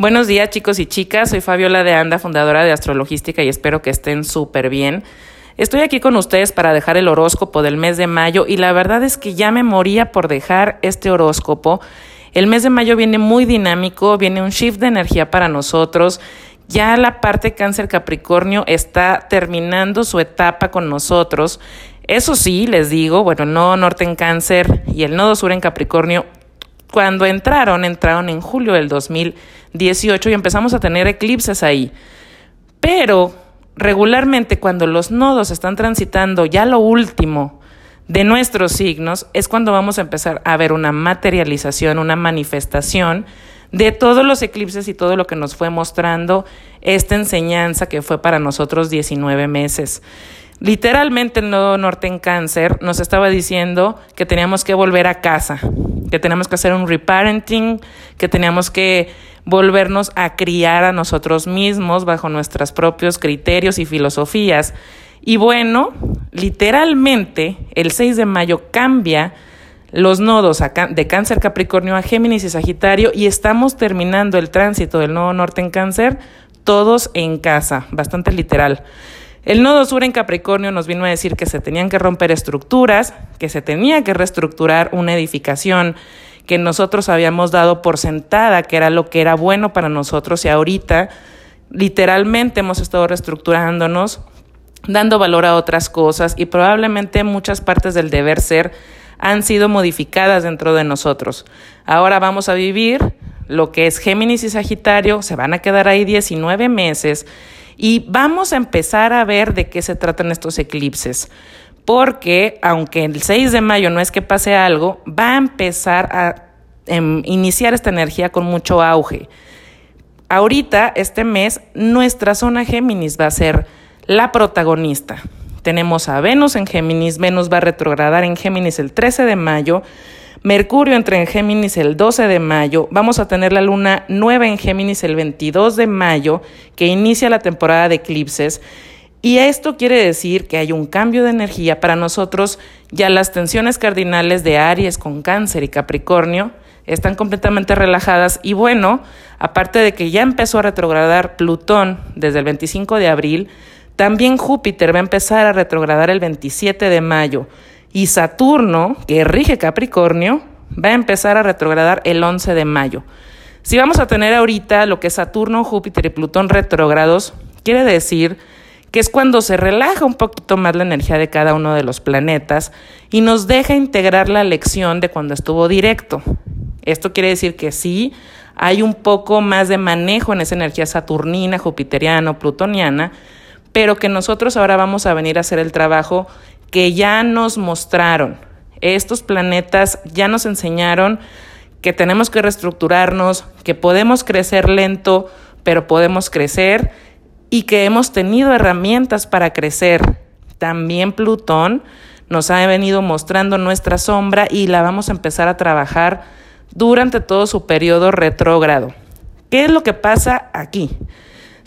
Buenos días chicos y chicas, soy Fabiola de Anda, fundadora de Astrologística y espero que estén súper bien. Estoy aquí con ustedes para dejar el horóscopo del mes de mayo y la verdad es que ya me moría por dejar este horóscopo. El mes de mayo viene muy dinámico, viene un shift de energía para nosotros. Ya la parte cáncer Capricornio está terminando su etapa con nosotros. Eso sí, les digo, bueno, el nodo norte en cáncer y el nodo sur en Capricornio, cuando entraron, entraron en julio del 2018 y empezamos a tener eclipses ahí. Pero regularmente cuando los nodos están transitando ya lo último de nuestros signos, es cuando vamos a empezar a ver una materialización, una manifestación de todos los eclipses y todo lo que nos fue mostrando esta enseñanza que fue para nosotros 19 meses. Literalmente el nodo norte en cáncer nos estaba diciendo que teníamos que volver a casa, que teníamos que hacer un reparenting, que teníamos que volvernos a criar a nosotros mismos bajo nuestros propios criterios y filosofías. Y bueno, literalmente el 6 de mayo cambia los nodos de cáncer Capricornio a Géminis y Sagitario y estamos terminando el tránsito del nodo norte en cáncer todos en casa, bastante literal. El nodo sur en Capricornio nos vino a decir que se tenían que romper estructuras, que se tenía que reestructurar una edificación que nosotros habíamos dado por sentada, que era lo que era bueno para nosotros y ahorita literalmente hemos estado reestructurándonos, dando valor a otras cosas y probablemente muchas partes del deber ser han sido modificadas dentro de nosotros. Ahora vamos a vivir lo que es Géminis y Sagitario, se van a quedar ahí 19 meses y vamos a empezar a ver de qué se tratan estos eclipses. Porque aunque el 6 de mayo no es que pase algo, va a empezar a em, iniciar esta energía con mucho auge. Ahorita, este mes, nuestra zona Géminis va a ser la protagonista. Tenemos a Venus en Géminis, Venus va a retrogradar en Géminis el 13 de mayo, Mercurio entra en Géminis el 12 de mayo, vamos a tener la luna nueva en Géminis el 22 de mayo, que inicia la temporada de eclipses. Y esto quiere decir que hay un cambio de energía para nosotros, ya las tensiones cardinales de Aries con Cáncer y Capricornio están completamente relajadas. Y bueno, aparte de que ya empezó a retrogradar Plutón desde el 25 de abril, también Júpiter va a empezar a retrogradar el 27 de mayo y Saturno, que rige Capricornio, va a empezar a retrogradar el 11 de mayo. Si vamos a tener ahorita lo que Saturno, Júpiter y Plutón retrógrados, quiere decir que es cuando se relaja un poquito más la energía de cada uno de los planetas y nos deja integrar la lección de cuando estuvo directo. Esto quiere decir que sí, hay un poco más de manejo en esa energía saturnina, jupiteriana o plutoniana, pero que nosotros ahora vamos a venir a hacer el trabajo que ya nos mostraron. Estos planetas ya nos enseñaron que tenemos que reestructurarnos, que podemos crecer lento, pero podemos crecer y que hemos tenido herramientas para crecer. También Plutón nos ha venido mostrando nuestra sombra y la vamos a empezar a trabajar durante todo su periodo retrógrado. ¿Qué es lo que pasa aquí?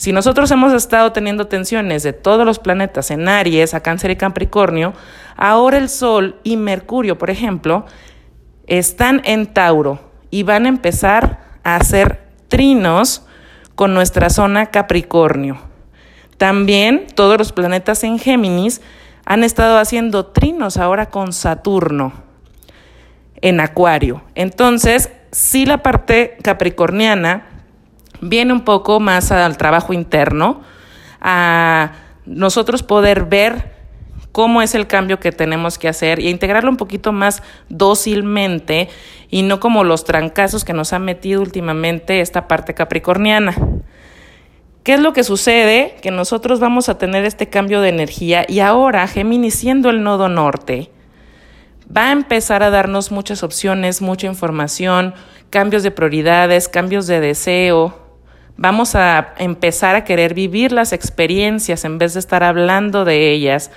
Si nosotros hemos estado teniendo tensiones de todos los planetas en Aries, a Cáncer y Capricornio, ahora el Sol y Mercurio, por ejemplo, están en Tauro y van a empezar a hacer trinos con nuestra zona Capricornio. También todos los planetas en Géminis han estado haciendo trinos ahora con Saturno en Acuario. Entonces, si la parte capricorniana viene un poco más al trabajo interno, a nosotros poder ver cómo es el cambio que tenemos que hacer y integrarlo un poquito más dócilmente y no como los trancazos que nos ha metido últimamente esta parte capricorniana. ¿Qué es lo que sucede? Que nosotros vamos a tener este cambio de energía y ahora Géminis siendo el nodo norte va a empezar a darnos muchas opciones, mucha información, cambios de prioridades, cambios de deseo, Vamos a empezar a querer vivir las experiencias en vez de estar hablando de ellas,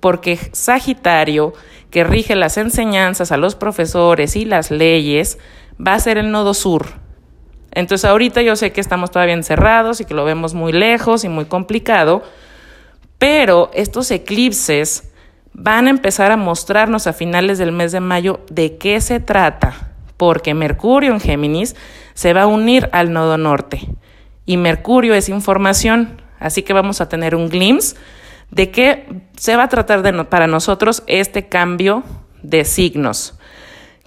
porque Sagitario, que rige las enseñanzas a los profesores y las leyes, va a ser el nodo sur. Entonces ahorita yo sé que estamos todavía encerrados y que lo vemos muy lejos y muy complicado, pero estos eclipses van a empezar a mostrarnos a finales del mes de mayo de qué se trata, porque Mercurio en Géminis se va a unir al nodo norte. Y Mercurio es información, así que vamos a tener un glimpse de qué se va a tratar para nosotros este cambio de signos.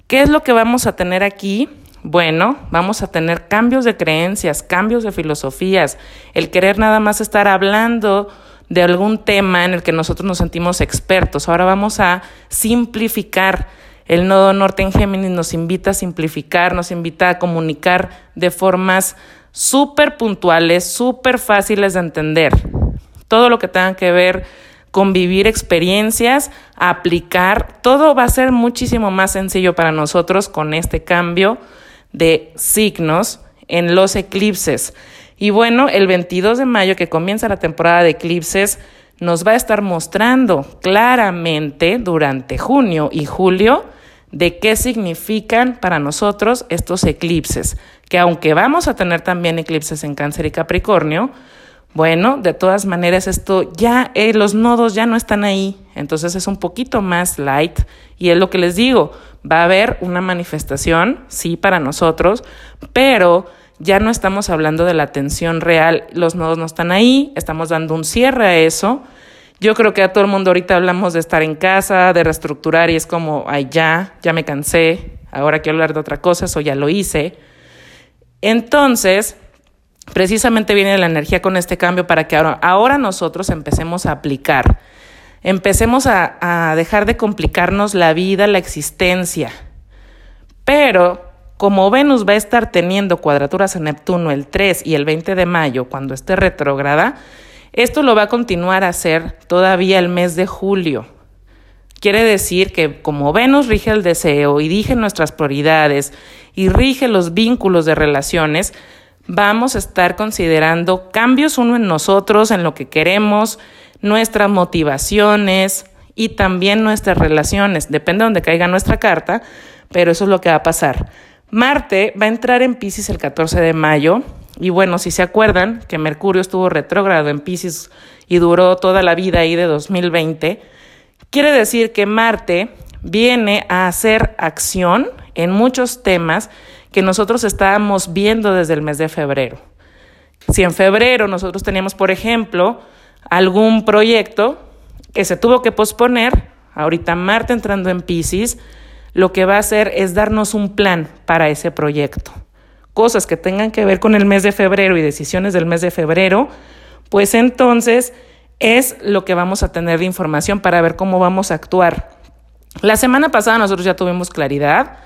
¿Qué es lo que vamos a tener aquí? Bueno, vamos a tener cambios de creencias, cambios de filosofías, el querer nada más estar hablando de algún tema en el que nosotros nos sentimos expertos. Ahora vamos a simplificar. El nodo norte en Géminis nos invita a simplificar, nos invita a comunicar de formas súper puntuales, súper fáciles de entender. Todo lo que tenga que ver con vivir experiencias, aplicar, todo va a ser muchísimo más sencillo para nosotros con este cambio de signos en los eclipses. Y bueno, el 22 de mayo que comienza la temporada de eclipses nos va a estar mostrando claramente durante junio y julio de qué significan para nosotros estos eclipses, que aunque vamos a tener también eclipses en cáncer y capricornio, bueno, de todas maneras esto ya, eh, los nodos ya no están ahí, entonces es un poquito más light. Y es lo que les digo, va a haber una manifestación, sí, para nosotros, pero ya no estamos hablando de la tensión real, los nodos no están ahí, estamos dando un cierre a eso. Yo creo que a todo el mundo ahorita hablamos de estar en casa, de reestructurar y es como, ay, ya, ya me cansé, ahora quiero hablar de otra cosa, eso ya lo hice. Entonces, precisamente viene la energía con este cambio para que ahora, nosotros empecemos a aplicar, empecemos a, a dejar de complicarnos la vida, la existencia. Pero como Venus va a estar teniendo cuadraturas en Neptuno el 3 y el 20 de mayo cuando esté retrógrada, esto lo va a continuar a hacer todavía el mes de julio. Quiere decir que como Venus rige el deseo y rige nuestras prioridades y rige los vínculos de relaciones, vamos a estar considerando cambios uno en nosotros, en lo que queremos, nuestras motivaciones y también nuestras relaciones. Depende de donde caiga nuestra carta, pero eso es lo que va a pasar. Marte va a entrar en Pisces el 14 de mayo. Y bueno, si se acuerdan que Mercurio estuvo retrógrado en Pisces y duró toda la vida ahí de 2020, quiere decir que Marte viene a hacer acción en muchos temas que nosotros estábamos viendo desde el mes de febrero. Si en febrero nosotros teníamos, por ejemplo, algún proyecto que se tuvo que posponer, ahorita Marte entrando en Pisces, lo que va a hacer es darnos un plan para ese proyecto. Cosas que tengan que ver con el mes de febrero y decisiones del mes de febrero, pues entonces es lo que vamos a tener de información para ver cómo vamos a actuar. La semana pasada nosotros ya tuvimos claridad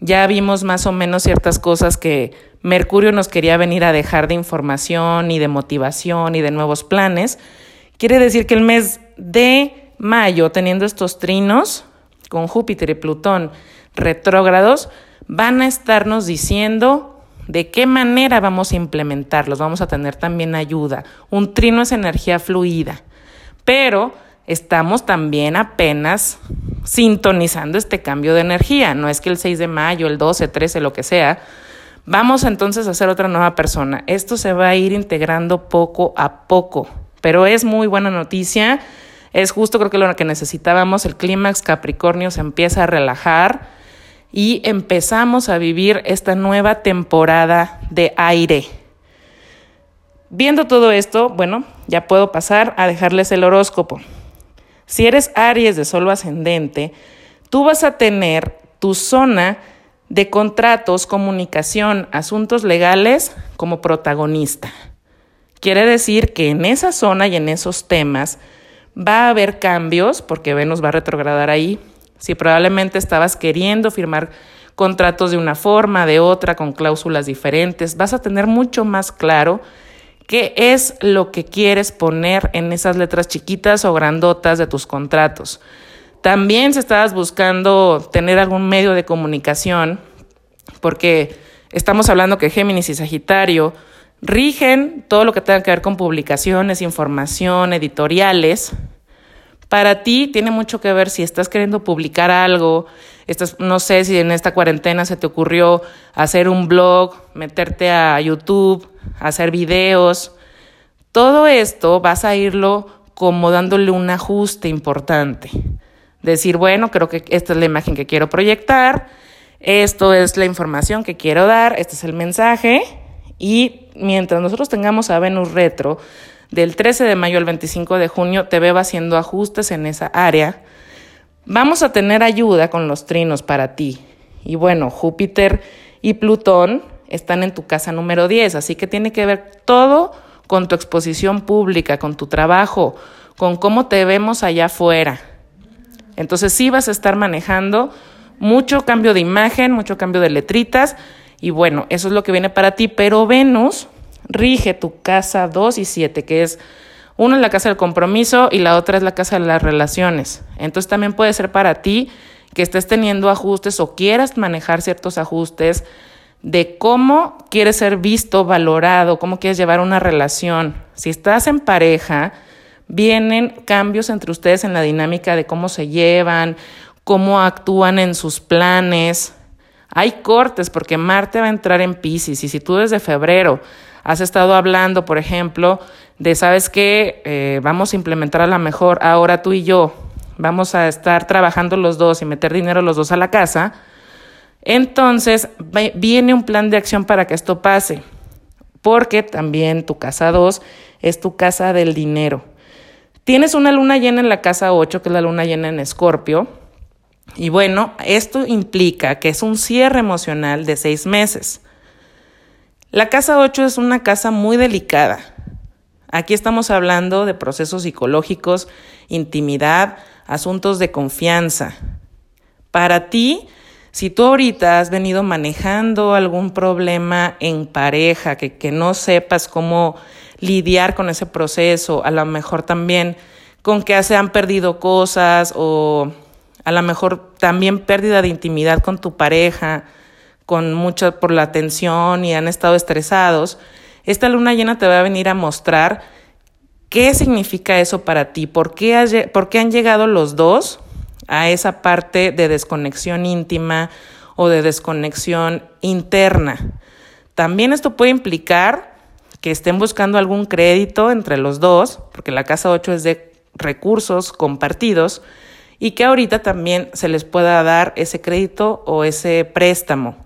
ya vimos más o menos ciertas cosas que Mercurio nos quería venir a dejar de información y de motivación y de nuevos planes. Quiere decir que el mes de mayo, teniendo estos trinos con Júpiter y Plutón retrógrados, van a estarnos diciendo de qué manera vamos a implementarlos. Vamos a tener también ayuda. Un trino es energía fluida, pero estamos también apenas sintonizando este cambio de energía. No es que el 6 de mayo, el 12, 13, lo que sea, vamos entonces a ser otra nueva persona. Esto se va a ir integrando poco a poco, pero es muy buena noticia. Es justo creo que lo que necesitábamos, el clímax Capricornio se empieza a relajar y empezamos a vivir esta nueva temporada de aire. Viendo todo esto, bueno, ya puedo pasar a dejarles el horóscopo. Si eres Aries de solo ascendente, tú vas a tener tu zona de contratos, comunicación, asuntos legales como protagonista. Quiere decir que en esa zona y en esos temas va a haber cambios, porque Venus va a retrogradar ahí. Si probablemente estabas queriendo firmar contratos de una forma, de otra, con cláusulas diferentes, vas a tener mucho más claro ¿Qué es lo que quieres poner en esas letras chiquitas o grandotas de tus contratos? También si estabas buscando tener algún medio de comunicación, porque estamos hablando que Géminis y Sagitario rigen todo lo que tenga que ver con publicaciones, información, editoriales. Para ti tiene mucho que ver si estás queriendo publicar algo, estás, no sé si en esta cuarentena se te ocurrió hacer un blog, meterte a YouTube, hacer videos. Todo esto vas a irlo como dándole un ajuste importante. Decir, bueno, creo que esta es la imagen que quiero proyectar. Esto es la información que quiero dar, este es el mensaje y mientras nosotros tengamos a Venus retro, del 13 de mayo al 25 de junio te veo haciendo ajustes en esa área. Vamos a tener ayuda con los trinos para ti. Y bueno, Júpiter y Plutón están en tu casa número 10, así que tiene que ver todo con tu exposición pública, con tu trabajo, con cómo te vemos allá afuera. Entonces sí vas a estar manejando mucho cambio de imagen, mucho cambio de letritas y bueno, eso es lo que viene para ti, pero Venus rige tu casa 2 y 7, que es una es la casa del compromiso y la otra es la casa de las relaciones. Entonces también puede ser para ti que estés teniendo ajustes o quieras manejar ciertos ajustes de cómo quieres ser visto, valorado, cómo quieres llevar una relación. Si estás en pareja, vienen cambios entre ustedes en la dinámica de cómo se llevan, cómo actúan en sus planes. Hay cortes porque Marte va a entrar en Pisces y si tú desde febrero has estado hablando, por ejemplo, de, ¿sabes qué? Eh, vamos a implementar a la mejor ahora tú y yo, vamos a estar trabajando los dos y meter dinero los dos a la casa, entonces viene un plan de acción para que esto pase, porque también tu casa 2 es tu casa del dinero. Tienes una luna llena en la casa 8, que es la luna llena en Escorpio, y bueno, esto implica que es un cierre emocional de seis meses. La casa 8 es una casa muy delicada. Aquí estamos hablando de procesos psicológicos, intimidad, asuntos de confianza. Para ti, si tú ahorita has venido manejando algún problema en pareja, que, que no sepas cómo lidiar con ese proceso, a lo mejor también con que se han perdido cosas o a lo mejor también pérdida de intimidad con tu pareja, con mucha por la tensión y han estado estresados, esta luna llena te va a venir a mostrar qué significa eso para ti, por qué, por qué han llegado los dos a esa parte de desconexión íntima o de desconexión interna. También esto puede implicar que estén buscando algún crédito entre los dos, porque la casa 8 es de recursos compartidos, y que ahorita también se les pueda dar ese crédito o ese préstamo.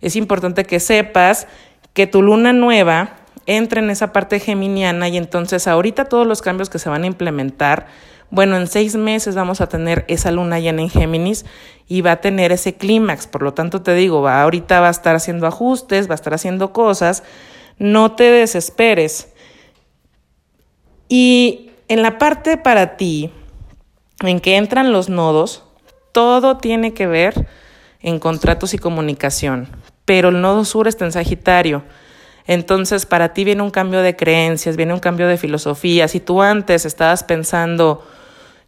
Es importante que sepas que tu luna nueva entra en esa parte geminiana y entonces ahorita todos los cambios que se van a implementar, bueno, en seis meses vamos a tener esa luna llena en Géminis y va a tener ese clímax. Por lo tanto, te digo, ahorita va a estar haciendo ajustes, va a estar haciendo cosas. No te desesperes. Y en la parte para ti, en que entran los nodos, todo tiene que ver en contratos y comunicación, pero el nodo sur está en Sagitario. Entonces, para ti viene un cambio de creencias, viene un cambio de filosofía. Si tú antes estabas pensando,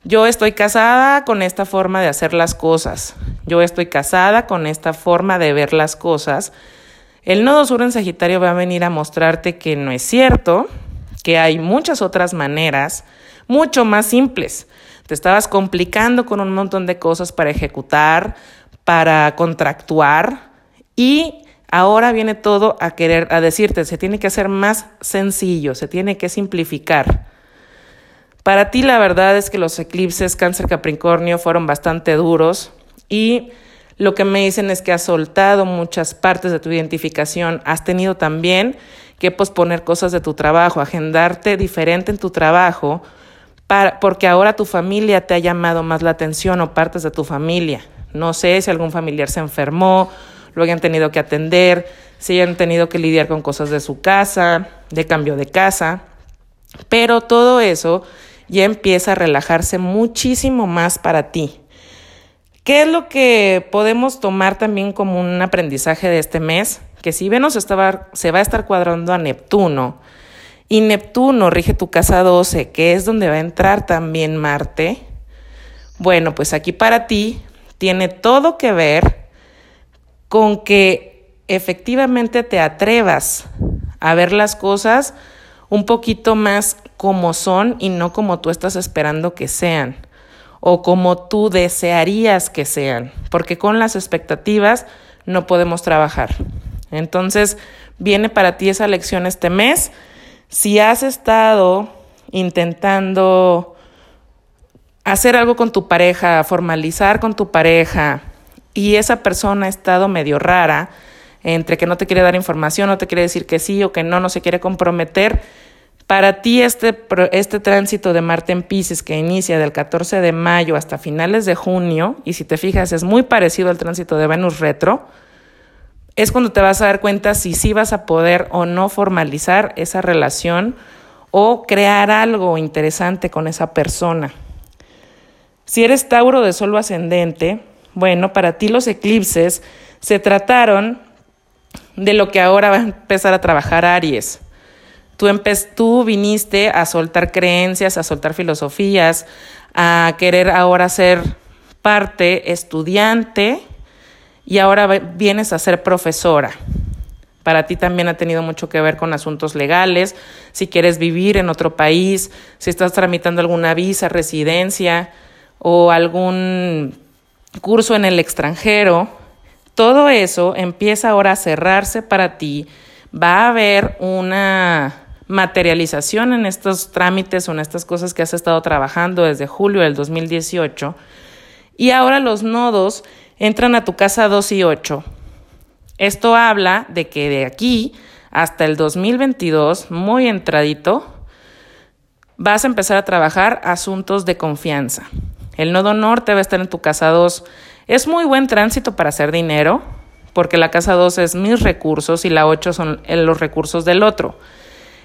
yo estoy casada con esta forma de hacer las cosas, yo estoy casada con esta forma de ver las cosas, el nodo sur en Sagitario va a venir a mostrarte que no es cierto, que hay muchas otras maneras, mucho más simples te estabas complicando con un montón de cosas para ejecutar, para contractuar y ahora viene todo a querer, a decirte, se tiene que hacer más sencillo, se tiene que simplificar. Para ti la verdad es que los eclipses cáncer capricornio fueron bastante duros y lo que me dicen es que has soltado muchas partes de tu identificación, has tenido también que posponer cosas de tu trabajo, agendarte diferente en tu trabajo porque ahora tu familia te ha llamado más la atención o partes de tu familia. No sé si algún familiar se enfermó, lo hayan tenido que atender, si hayan tenido que lidiar con cosas de su casa, de cambio de casa, pero todo eso ya empieza a relajarse muchísimo más para ti. ¿Qué es lo que podemos tomar también como un aprendizaje de este mes? Que si Venus estaba, se va a estar cuadrando a Neptuno, y Neptuno rige tu casa 12, que es donde va a entrar también Marte. Bueno, pues aquí para ti tiene todo que ver con que efectivamente te atrevas a ver las cosas un poquito más como son y no como tú estás esperando que sean o como tú desearías que sean, porque con las expectativas no podemos trabajar. Entonces, viene para ti esa lección este mes si has estado intentando hacer algo con tu pareja, formalizar con tu pareja y esa persona ha estado medio rara, entre que no te quiere dar información, no te quiere decir que sí o que no, no se quiere comprometer, para ti este, este tránsito de Marte en Pisces que inicia del 14 de mayo hasta finales de junio, y si te fijas es muy parecido al tránsito de Venus retro, es cuando te vas a dar cuenta si sí vas a poder o no formalizar esa relación o crear algo interesante con esa persona. Si eres Tauro de Solo ascendente, bueno, para ti los eclipses se trataron de lo que ahora va a empezar a trabajar Aries. Tú, tú viniste a soltar creencias, a soltar filosofías, a querer ahora ser parte estudiante y ahora vienes a ser profesora. Para ti también ha tenido mucho que ver con asuntos legales, si quieres vivir en otro país, si estás tramitando alguna visa, residencia o algún curso en el extranjero. Todo eso empieza ahora a cerrarse para ti. Va a haber una materialización en estos trámites o en estas cosas que has estado trabajando desde julio del 2018 y ahora los nodos entran a tu casa 2 y 8. Esto habla de que de aquí hasta el 2022, muy entradito, vas a empezar a trabajar asuntos de confianza. El nodo norte va a estar en tu casa 2. Es muy buen tránsito para hacer dinero, porque la casa 2 es mis recursos y la 8 son los recursos del otro.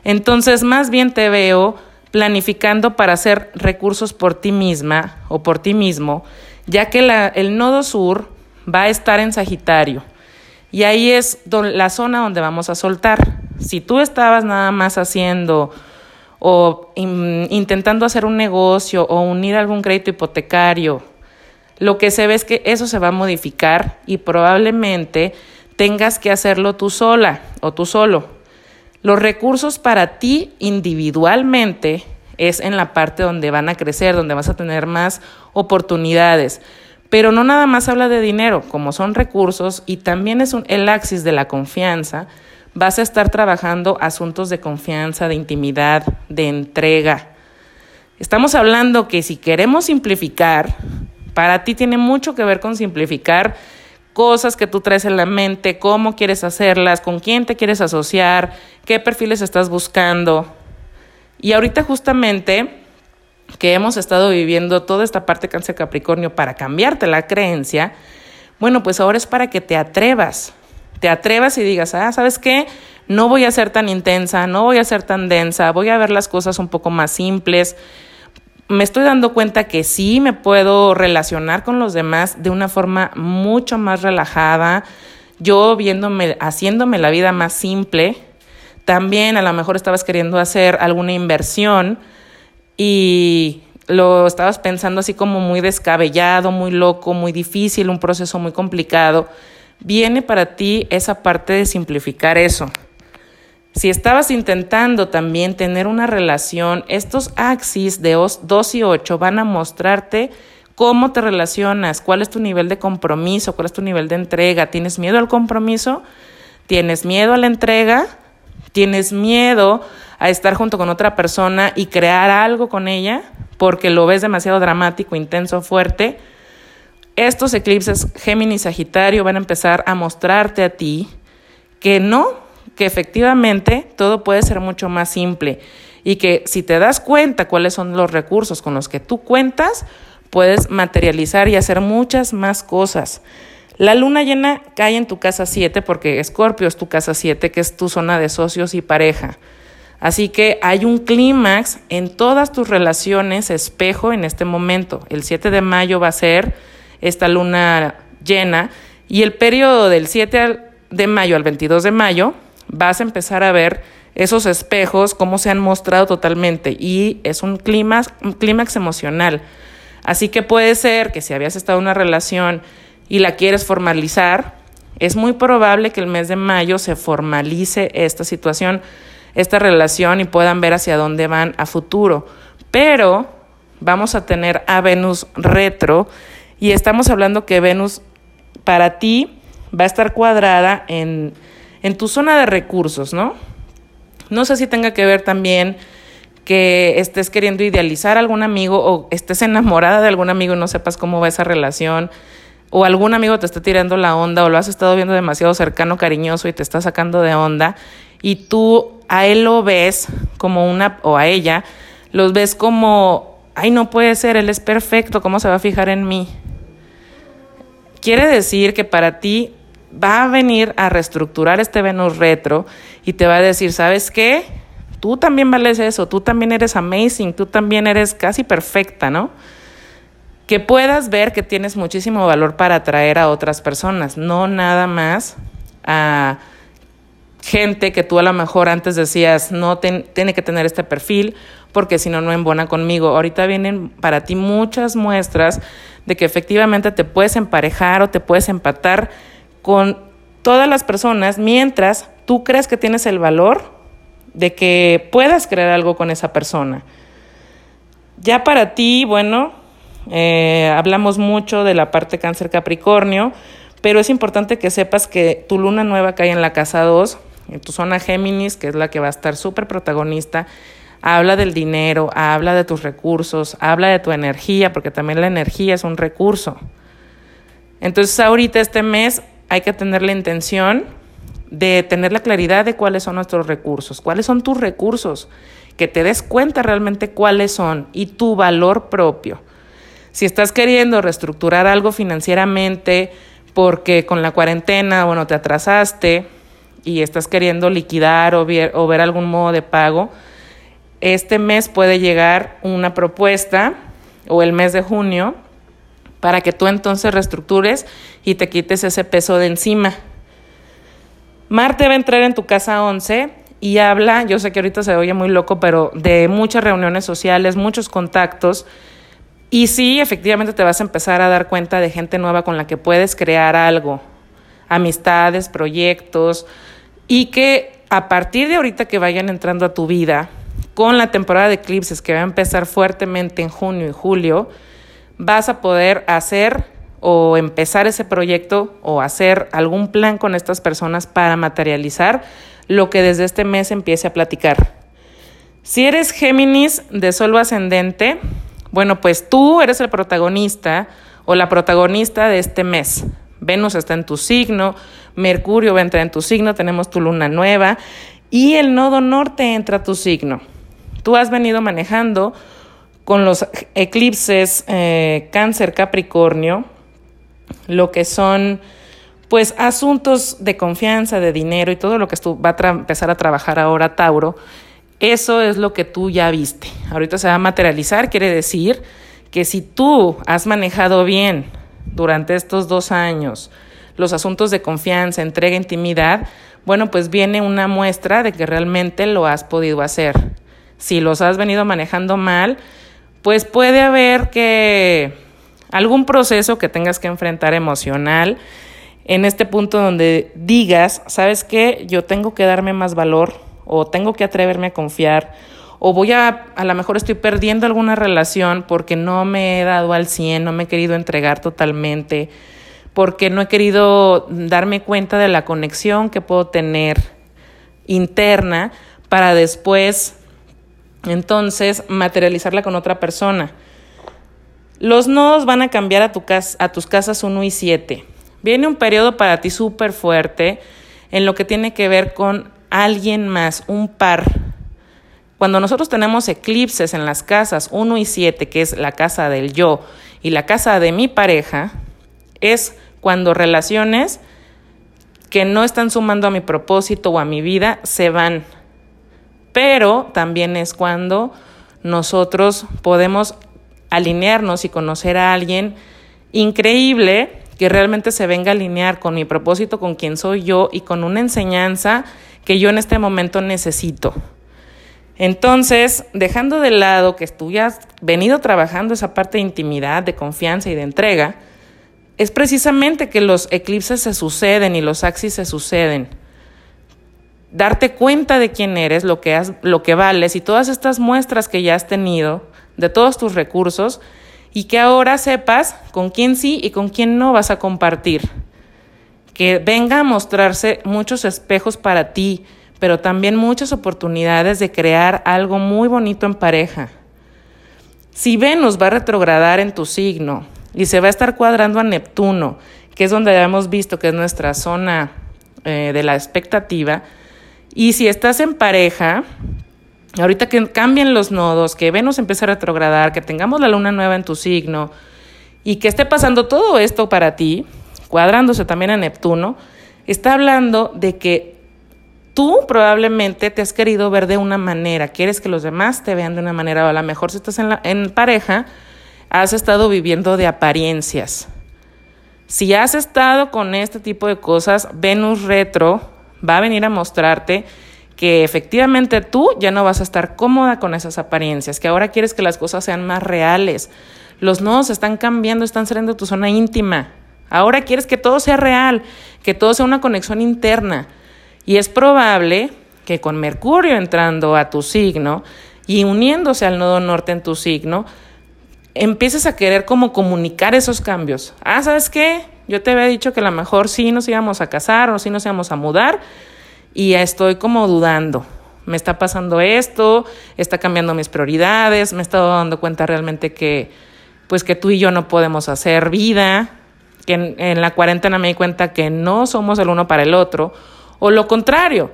Entonces, más bien te veo planificando para hacer recursos por ti misma o por ti mismo, ya que el nodo sur va a estar en Sagitario. Y ahí es la zona donde vamos a soltar. Si tú estabas nada más haciendo o intentando hacer un negocio o unir algún crédito hipotecario, lo que se ve es que eso se va a modificar y probablemente tengas que hacerlo tú sola o tú solo. Los recursos para ti individualmente es en la parte donde van a crecer, donde vas a tener más oportunidades. Pero no nada más habla de dinero, como son recursos y también es un, el axis de la confianza. Vas a estar trabajando asuntos de confianza, de intimidad, de entrega. Estamos hablando que si queremos simplificar, para ti tiene mucho que ver con simplificar cosas que tú traes en la mente, cómo quieres hacerlas, con quién te quieres asociar, qué perfiles estás buscando. Y ahorita justamente que hemos estado viviendo toda esta parte cáncer Capricornio para cambiarte la creencia, bueno, pues ahora es para que te atrevas, te atrevas y digas, ah, ¿sabes qué? No voy a ser tan intensa, no voy a ser tan densa, voy a ver las cosas un poco más simples me estoy dando cuenta que sí me puedo relacionar con los demás de una forma mucho más relajada, yo viéndome, haciéndome la vida más simple. También a lo mejor estabas queriendo hacer alguna inversión y lo estabas pensando así como muy descabellado, muy loco, muy difícil, un proceso muy complicado. Viene para ti esa parte de simplificar eso. Si estabas intentando también tener una relación, estos axis de 2 y 8 van a mostrarte cómo te relacionas, cuál es tu nivel de compromiso, cuál es tu nivel de entrega. ¿Tienes miedo al compromiso? ¿Tienes miedo a la entrega? ¿Tienes miedo a estar junto con otra persona y crear algo con ella porque lo ves demasiado dramático, intenso, fuerte? Estos eclipses Géminis Sagitario van a empezar a mostrarte a ti que no, que efectivamente todo puede ser mucho más simple y que si te das cuenta cuáles son los recursos con los que tú cuentas, puedes materializar y hacer muchas más cosas. La luna llena cae en tu casa 7 porque Escorpio es tu casa 7, que es tu zona de socios y pareja. Así que hay un clímax en todas tus relaciones espejo en este momento. El 7 de mayo va a ser esta luna llena y el periodo del 7 de mayo al 22 de mayo vas a empezar a ver esos espejos, cómo se han mostrado totalmente y es un clímax, un clímax emocional. Así que puede ser que si habías estado en una relación y la quieres formalizar, es muy probable que el mes de mayo se formalice esta situación, esta relación y puedan ver hacia dónde van a futuro. Pero vamos a tener a Venus retro y estamos hablando que Venus para ti va a estar cuadrada en en tu zona de recursos, ¿no? No sé si tenga que ver también que estés queriendo idealizar a algún amigo o estés enamorada de algún amigo y no sepas cómo va esa relación o algún amigo te está tirando la onda o lo has estado viendo demasiado cercano, cariñoso y te está sacando de onda y tú a él lo ves como una, o a ella, los ves como, ay, no puede ser, él es perfecto, ¿cómo se va a fijar en mí? Quiere decir que para ti va a venir a reestructurar este Venus retro y te va a decir, ¿sabes qué? Tú también vales eso, tú también eres amazing, tú también eres casi perfecta, ¿no? que puedas ver que tienes muchísimo valor para atraer a otras personas, no nada más a gente que tú a lo mejor antes decías no tiene que tener este perfil porque si no no embona conmigo. Ahorita vienen para ti muchas muestras de que efectivamente te puedes emparejar o te puedes empatar con todas las personas mientras tú crees que tienes el valor de que puedas crear algo con esa persona. Ya para ti, bueno, eh, hablamos mucho de la parte cáncer Capricornio, pero es importante que sepas que tu luna nueva cae en la casa 2, en tu zona Géminis, que es la que va a estar súper protagonista. Habla del dinero, habla de tus recursos, habla de tu energía, porque también la energía es un recurso. Entonces ahorita este mes hay que tener la intención de tener la claridad de cuáles son nuestros recursos, cuáles son tus recursos, que te des cuenta realmente cuáles son y tu valor propio. Si estás queriendo reestructurar algo financieramente porque con la cuarentena, bueno, te atrasaste y estás queriendo liquidar o ver, o ver algún modo de pago, este mes puede llegar una propuesta o el mes de junio para que tú entonces reestructures y te quites ese peso de encima. Marte va a entrar en tu casa 11 y habla, yo sé que ahorita se oye muy loco, pero de muchas reuniones sociales, muchos contactos y sí, efectivamente te vas a empezar a dar cuenta de gente nueva con la que puedes crear algo, amistades, proyectos, y que a partir de ahorita que vayan entrando a tu vida, con la temporada de eclipses que va a empezar fuertemente en junio y julio, vas a poder hacer o empezar ese proyecto o hacer algún plan con estas personas para materializar lo que desde este mes empiece a platicar. Si eres Géminis de solo ascendente, bueno, pues tú eres el protagonista o la protagonista de este mes. Venus está en tu signo, Mercurio va a entrar en tu signo, tenemos tu luna nueva y el nodo norte entra a tu signo. Tú has venido manejando con los eclipses eh, cáncer capricornio, lo que son pues asuntos de confianza, de dinero y todo lo que va a empezar a trabajar ahora Tauro eso es lo que tú ya viste. Ahorita se va a materializar, quiere decir que si tú has manejado bien durante estos dos años los asuntos de confianza, entrega, intimidad, bueno, pues viene una muestra de que realmente lo has podido hacer. Si los has venido manejando mal, pues puede haber que algún proceso que tengas que enfrentar emocional en este punto donde digas, ¿sabes qué? Yo tengo que darme más valor, o tengo que atreverme a confiar o voy a, a lo mejor estoy perdiendo alguna relación porque no me he dado al 100, no me he querido entregar totalmente, porque no he querido darme cuenta de la conexión que puedo tener interna para después entonces materializarla con otra persona. Los nodos van a cambiar a, tu casa, a tus casas 1 y 7. Viene un periodo para ti súper fuerte en lo que tiene que ver con alguien más, un par. Cuando nosotros tenemos eclipses en las casas 1 y 7, que es la casa del yo y la casa de mi pareja, es cuando relaciones que no están sumando a mi propósito o a mi vida se van. Pero también es cuando nosotros podemos alinearnos y conocer a alguien increíble que realmente se venga a alinear con mi propósito, con quien soy yo y con una enseñanza que yo en este momento necesito. Entonces, dejando de lado que tú ya has venido trabajando esa parte de intimidad, de confianza y de entrega, es precisamente que los eclipses se suceden y los axis se suceden. Darte cuenta de quién eres, lo que, has, lo que vales y todas estas muestras que ya has tenido de todos tus recursos y que ahora sepas con quién sí y con quién no vas a compartir que venga a mostrarse muchos espejos para ti, pero también muchas oportunidades de crear algo muy bonito en pareja. Si Venus va a retrogradar en tu signo y se va a estar cuadrando a Neptuno, que es donde hemos visto que es nuestra zona eh, de la expectativa. Y si estás en pareja, ahorita que cambien los nodos, que Venus empiece a retrogradar, que tengamos la luna nueva en tu signo y que esté pasando todo esto para ti, cuadrándose también a Neptuno, está hablando de que tú probablemente te has querido ver de una manera, quieres que los demás te vean de una manera, o a lo mejor si estás en, en pareja, has estado viviendo de apariencias. Si has estado con este tipo de cosas, Venus retro va a venir a mostrarte que efectivamente tú ya no vas a estar cómoda con esas apariencias, que ahora quieres que las cosas sean más reales. Los nodos están cambiando, están saliendo de tu zona íntima. Ahora quieres que todo sea real, que todo sea una conexión interna. Y es probable que con Mercurio entrando a tu signo y uniéndose al nodo norte en tu signo, empieces a querer como comunicar esos cambios. Ah, ¿sabes qué? Yo te había dicho que a lo mejor sí nos íbamos a casar o sí nos íbamos a mudar y estoy como dudando. Me está pasando esto, está cambiando mis prioridades, me he estado dando cuenta realmente que pues que tú y yo no podemos hacer vida, que en, en la cuarentena me di cuenta que no somos el uno para el otro, o lo contrario,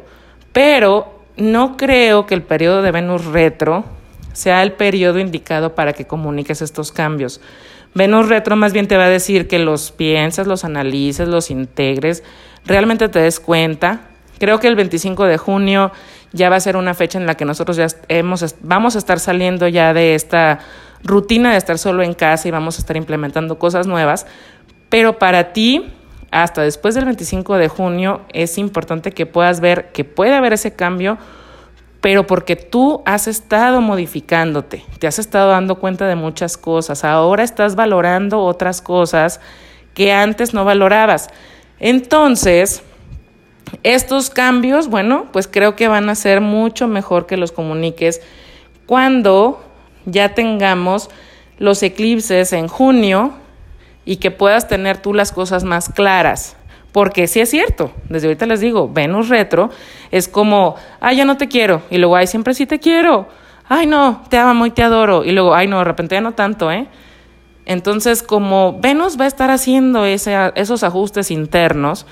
pero no creo que el periodo de Venus retro sea el periodo indicado para que comuniques estos cambios. Venus retro más bien te va a decir que los pienses, los analices, los integres, realmente te des cuenta. Creo que el 25 de junio ya va a ser una fecha en la que nosotros ya hemos, vamos a estar saliendo ya de esta rutina de estar solo en casa y vamos a estar implementando cosas nuevas. Pero para ti, hasta después del 25 de junio, es importante que puedas ver que puede haber ese cambio pero porque tú has estado modificándote, te has estado dando cuenta de muchas cosas, ahora estás valorando otras cosas que antes no valorabas. Entonces, estos cambios, bueno, pues creo que van a ser mucho mejor que los comuniques cuando ya tengamos los eclipses en junio y que puedas tener tú las cosas más claras. Porque sí es cierto, desde ahorita les digo, Venus retro es como, ay, ya no te quiero, y luego, ay, siempre sí te quiero, ay, no, te amo y te adoro, y luego, ay, no, de repente ya no tanto, ¿eh? Entonces, como Venus va a estar haciendo ese, esos ajustes internos,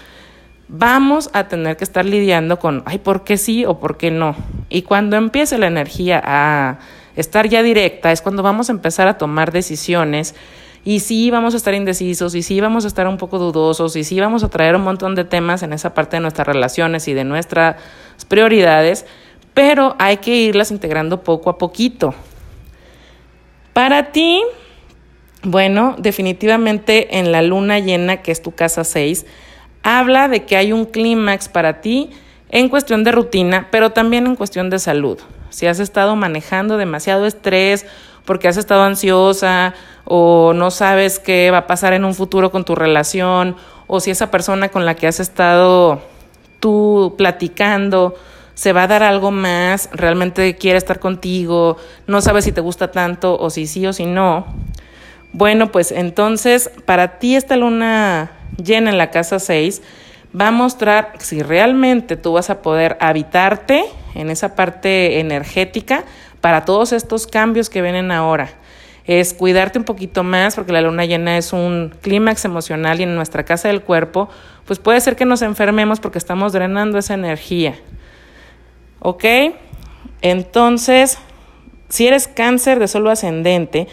vamos a tener que estar lidiando con, ay, ¿por qué sí o por qué no? Y cuando empiece la energía a estar ya directa, es cuando vamos a empezar a tomar decisiones y sí vamos a estar indecisos, y sí vamos a estar un poco dudosos, y sí vamos a traer un montón de temas en esa parte de nuestras relaciones y de nuestras prioridades, pero hay que irlas integrando poco a poquito. Para ti, bueno, definitivamente en la luna llena, que es tu casa 6, habla de que hay un clímax para ti en cuestión de rutina, pero también en cuestión de salud. Si has estado manejando demasiado estrés porque has estado ansiosa o no sabes qué va a pasar en un futuro con tu relación o si esa persona con la que has estado tú platicando se va a dar algo más, realmente quiere estar contigo, no sabes si te gusta tanto o si sí o si no. Bueno, pues entonces para ti esta luna llena en la casa 6 va a mostrar si realmente tú vas a poder habitarte en esa parte energética para todos estos cambios que vienen ahora. Es cuidarte un poquito más porque la luna llena es un clímax emocional y en nuestra casa del cuerpo, pues puede ser que nos enfermemos porque estamos drenando esa energía. ¿Ok? Entonces, si eres cáncer de solo ascendente,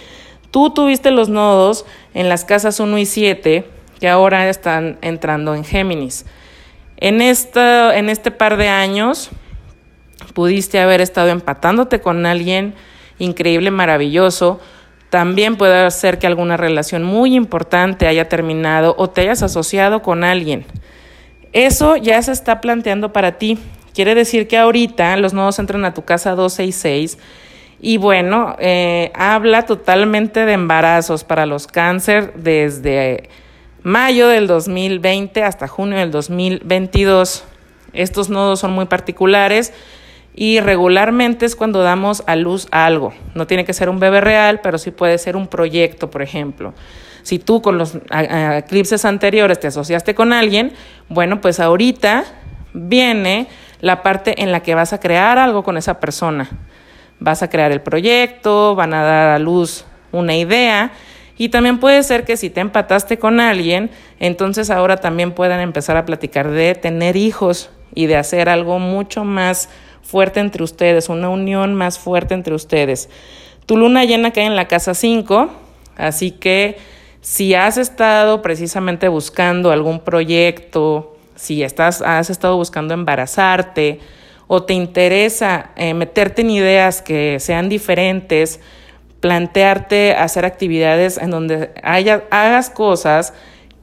tú tuviste los nodos en las casas 1 y 7 que ahora están entrando en Géminis. En, esta, en este par de años, pudiste haber estado empatándote con alguien increíble, maravilloso. También puede ser que alguna relación muy importante haya terminado o te hayas asociado con alguien. Eso ya se está planteando para ti. Quiere decir que ahorita los nodos entran a tu casa 266 y bueno, eh, habla totalmente de embarazos para los cáncer desde mayo del 2020 hasta junio del 2022. Estos nodos son muy particulares y regularmente es cuando damos a luz algo. No tiene que ser un bebé real, pero sí puede ser un proyecto, por ejemplo. Si tú con los eclipses anteriores te asociaste con alguien, bueno, pues ahorita viene la parte en la que vas a crear algo con esa persona. Vas a crear el proyecto, van a dar a luz una idea Y también puede ser que si te empataste con alguien, entonces ahora también puedan empezar a platicar de tener hijos y de hacer algo mucho más fuerte entre ustedes, una unión más fuerte entre ustedes. Tu luna llena cae en la casa 5, así que si has estado precisamente buscando algún proyecto, si estás, has estado buscando embarazarte o te interesa eh, meterte en ideas que sean diferentes, plantearte hacer actividades en donde haya, hagas cosas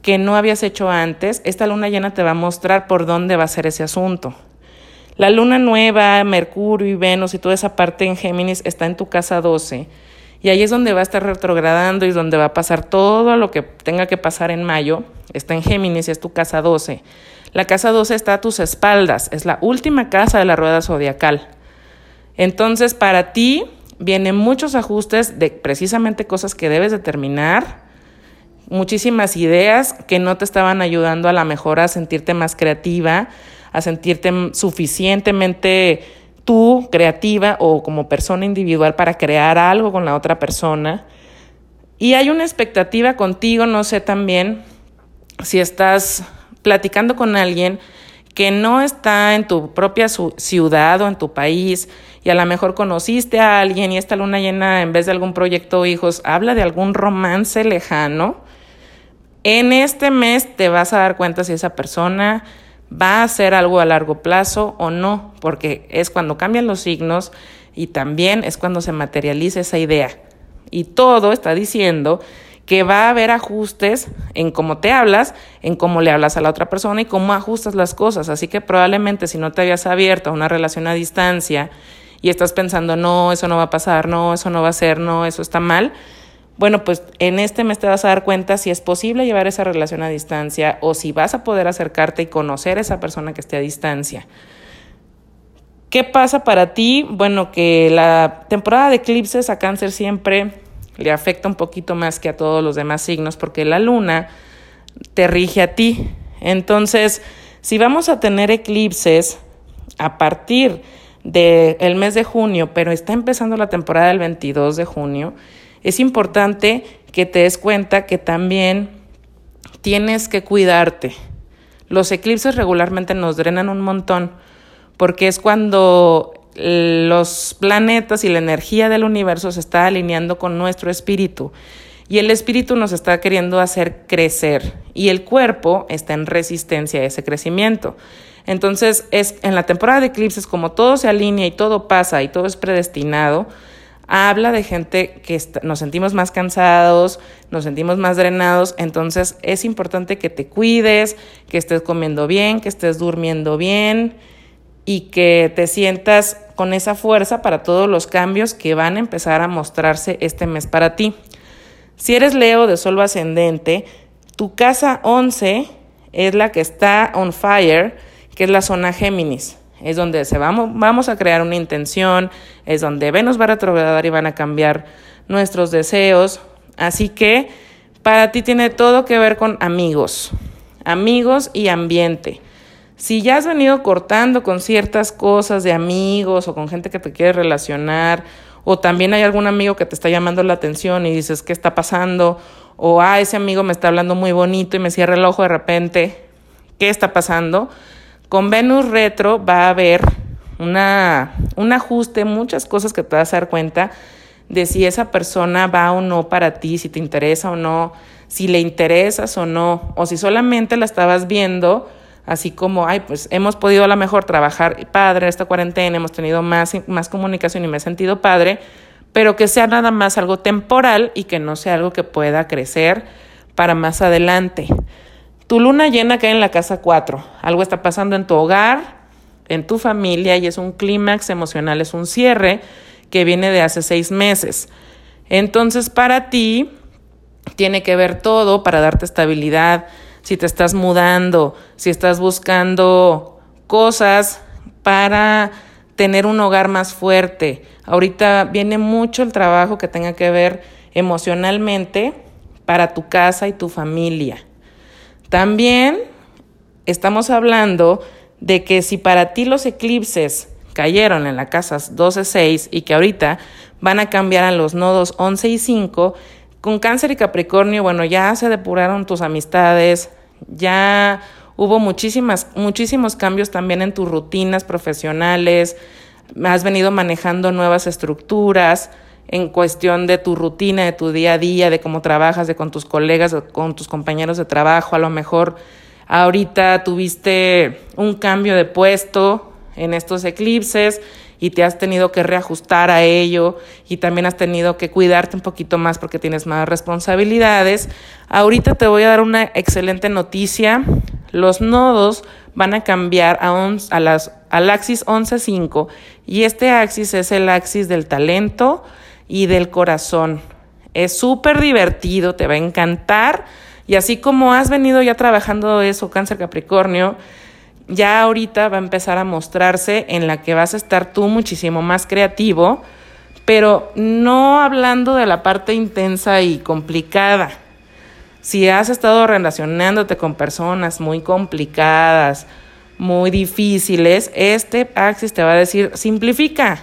que no habías hecho antes, esta luna llena te va a mostrar por dónde va a ser ese asunto. La luna nueva, Mercurio y Venus y toda esa parte en Géminis está en tu casa 12. Y ahí es donde va a estar retrogradando y donde va a pasar todo lo que tenga que pasar en mayo. Está en Géminis y es tu casa 12. La casa 12 está a tus espaldas, es la última casa de la rueda zodiacal. Entonces, para ti, vienen muchos ajustes de precisamente cosas que debes determinar, muchísimas ideas que no te estaban ayudando a la mejor a sentirte más creativa, a sentirte suficientemente tú creativa o como persona individual para crear algo con la otra persona. Y hay una expectativa contigo, no sé también si estás platicando con alguien que no está en tu propia ciudad o en tu país y a lo mejor conociste a alguien y esta luna llena en vez de algún proyecto hijos habla de algún romance lejano, en este mes te vas a dar cuenta si esa persona va a hacer algo a largo plazo o no, porque es cuando cambian los signos y también es cuando se materializa esa idea. Y todo está diciendo que va a haber ajustes en cómo te hablas, en cómo le hablas a la otra persona y cómo ajustas las cosas. Así que probablemente si no te habías abierto a una relación a distancia y estás pensando, no, eso no va a pasar, no, eso no va a ser, no, eso está mal, bueno, pues en este mes te vas a dar cuenta si es posible llevar esa relación a distancia o si vas a poder acercarte y conocer a esa persona que esté a distancia. ¿Qué pasa para ti? Bueno, que la temporada de eclipses a cáncer siempre le afecta un poquito más que a todos los demás signos porque la luna te rige a ti. Entonces, si vamos a tener eclipses a partir del mes de junio, pero está empezando la temporada del 22 de junio, es importante que te des cuenta que también tienes que cuidarte. Los eclipses regularmente nos drenan un montón porque es cuando los planetas y la energía del universo se está alineando con nuestro espíritu y el espíritu nos está queriendo hacer crecer y el cuerpo está en resistencia a ese crecimiento. Entonces, es en la temporada de eclipses como todo se alinea y todo pasa y todo es predestinado, habla de gente que nos sentimos más cansados, nos sentimos más drenados, entonces es importante que te cuides, que estés comiendo bien, que estés durmiendo bien, y que te sientas con esa fuerza para todos los cambios que van a empezar a mostrarse este mes para ti. Si eres Leo de Sol ascendente, tu casa 11 es la que está on fire, que es la zona Géminis. Es donde se vamos, vamos a crear una intención, es donde Venus va a retrogradar y van a cambiar nuestros deseos. Así que para ti tiene todo que ver con amigos, amigos y ambiente. Si ya has venido cortando con ciertas cosas de amigos o con gente que te quiere relacionar, o también hay algún amigo que te está llamando la atención y dices, ¿qué está pasando? O, ah, ese amigo me está hablando muy bonito y me cierra el ojo de repente, ¿qué está pasando? Con Venus retro va a haber una, un ajuste, muchas cosas que te vas a dar cuenta de si esa persona va o no para ti, si te interesa o no, si le interesas o no, o si solamente la estabas viendo así como, ay, pues hemos podido a lo mejor trabajar padre esta cuarentena, hemos tenido más, más comunicación y me he sentido padre, pero que sea nada más algo temporal y que no sea algo que pueda crecer para más adelante. Tu luna llena cae en la casa 4, algo está pasando en tu hogar, en tu familia y es un clímax emocional, es un cierre que viene de hace seis meses. Entonces, para ti, tiene que ver todo para darte estabilidad, si te estás mudando, si estás buscando cosas para tener un hogar más fuerte. Ahorita viene mucho el trabajo que tenga que ver emocionalmente para tu casa y tu familia. También estamos hablando de que si para ti los eclipses cayeron en la casa 12-6 y que ahorita van a cambiar a los nodos 11 y 5, Con cáncer y Capricornio, bueno, ya se depuraron tus amistades, ya hubo muchísimas, muchísimos cambios también en tus rutinas profesionales, has venido manejando nuevas estructuras en cuestión de tu rutina, de tu día a día, de cómo trabajas, de con tus colegas, con tus compañeros de trabajo, a lo mejor ahorita tuviste un cambio de puesto en estos eclipses y te has tenido que reajustar a ello y también has tenido que cuidarte un poquito más porque tienes más responsabilidades. Ahorita te voy a dar una excelente noticia. Los nodos van a cambiar a, a las, al axis 11.5 y este axis es el axis del talento y del corazón. Es súper divertido, te va a encantar. Y así como has venido ya trabajando eso, cáncer Capricornio, ya ahorita va a empezar a mostrarse en la que vas a estar tú muchísimo más creativo, pero no hablando de la parte intensa y complicada. Si has estado relacionándote con personas muy complicadas, muy difíciles, este Axis te va a decir, simplifica,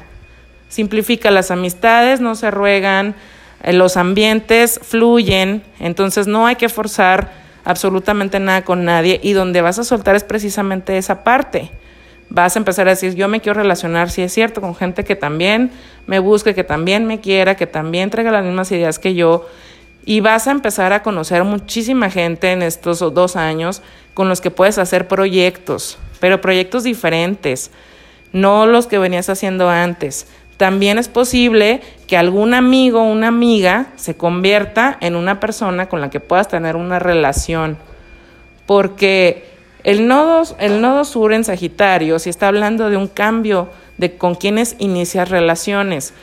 simplifica las amistades, no se ruegan, eh, los ambientes fluyen, entonces no hay que forzar absolutamente nada con nadie y donde vas a soltar es precisamente esa parte. Vas a empezar a decir, yo me quiero relacionar, si es cierto, con gente que también me busque, que también me quiera, que también traiga las mismas ideas que yo. Y vas a empezar a conocer muchísima gente en estos dos años con los que puedes hacer proyectos, pero proyectos diferentes, no los que venías haciendo antes. También es posible que algún amigo o una amiga se convierta en una persona con la que puedas tener una relación. Porque el nodo, el nodo sur en Sagitario, si está hablando de un cambio de con quienes inicias relaciones.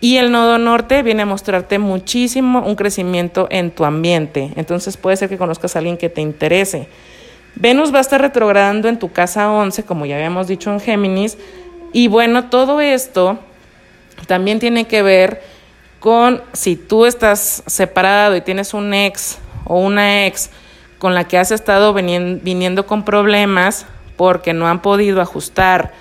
Y el nodo norte viene a mostrarte muchísimo un crecimiento en tu ambiente. Entonces puede ser que conozcas a alguien que te interese. Venus va a estar retrogradando en tu casa 11, como ya habíamos dicho en Géminis, y bueno, todo esto también tiene que ver con si tú estás separado y tienes un ex o una ex con la que has estado viniendo con problemas porque no han podido ajustar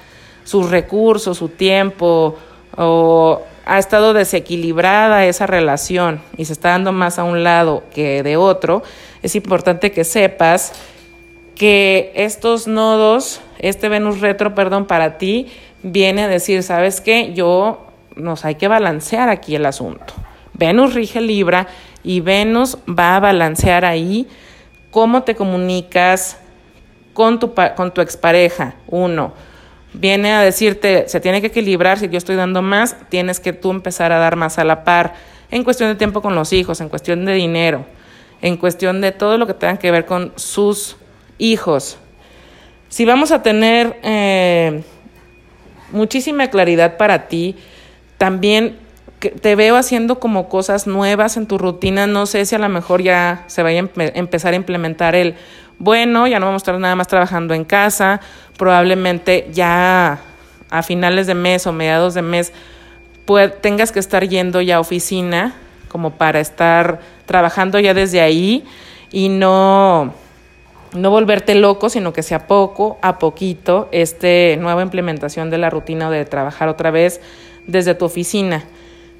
sus recursos, su tiempo o ha estado desequilibrada esa relación y se está dando más a un lado que de otro, es importante que sepas que estos nodos, este Venus retro, perdón, para ti, viene a decir, ¿sabes qué? Yo nos hay que balancear aquí el asunto. Venus rige Libra y Venus va a balancear ahí cómo te comunicas con tu, con tu expareja. Uno, viene a decirte, se tiene que equilibrar, si yo estoy dando más, tienes que tú empezar a dar más a la par, en cuestión de tiempo con los hijos, en cuestión de dinero, en cuestión de todo lo que tenga que ver con sus hijos. Si vamos a tener eh, muchísima claridad para ti. También te veo haciendo como cosas nuevas en tu rutina. No sé si a lo mejor ya se vaya a empezar a implementar el, bueno, ya no vamos a estar nada más trabajando en casa. Probablemente ya a finales de mes o mediados de mes tengas que estar yendo ya a oficina como para estar trabajando ya desde ahí y no no volverte loco, sino que sea poco a poquito este nueva implementación de la rutina de trabajar otra vez desde tu oficina.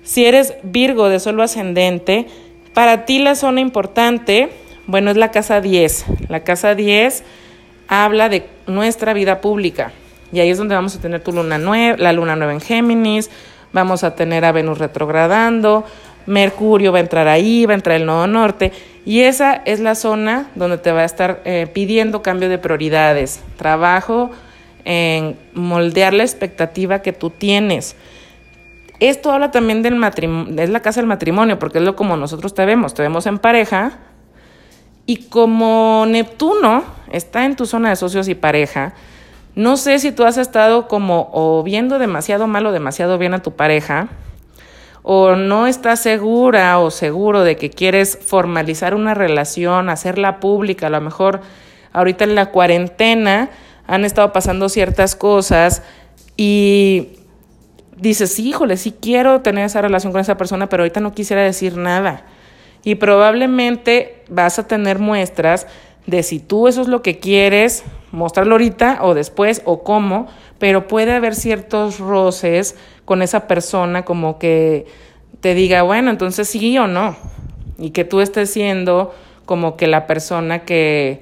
Si eres Virgo de suelo ascendente, para ti la zona importante, bueno, es la casa 10. La casa 10 habla de nuestra vida pública. Y ahí es donde vamos a tener tu luna nueva, la luna nueva en Géminis, vamos a tener a Venus retrogradando, Mercurio va a entrar ahí, va a entrar el nodo norte y esa es la zona donde te va a estar eh, pidiendo cambio de prioridades, trabajo en moldear la expectativa que tú tienes. Esto habla también del matrimonio, es la casa del matrimonio, porque es lo como nosotros te vemos, te vemos en pareja y como Neptuno está en tu zona de socios y pareja, no sé si tú has estado como o viendo demasiado mal o demasiado bien a tu pareja, o no estás segura o seguro de que quieres formalizar una relación, hacerla pública, a lo mejor ahorita en la cuarentena han estado pasando ciertas cosas y dices, híjole, sí quiero tener esa relación con esa persona, pero ahorita no quisiera decir nada. Y probablemente vas a tener muestras de si tú eso es lo que quieres, mostrarlo ahorita o después o cómo, pero puede haber ciertos roces con esa persona como que te diga, bueno, entonces sí o no. Y que tú estés siendo como que la persona que,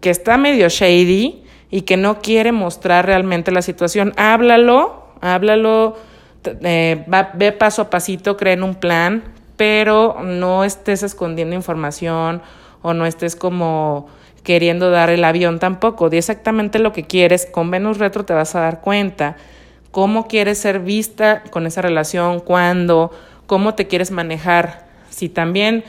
que está medio shady y que no quiere mostrar realmente la situación. Háblalo, háblalo, eh, ve paso a pasito, creen un plan, pero no estés escondiendo información o no estés como queriendo dar el avión tampoco. Di exactamente lo que quieres. Con Venus Retro te vas a dar cuenta cómo quieres ser vista con esa relación, cuándo, cómo te quieres manejar. Si también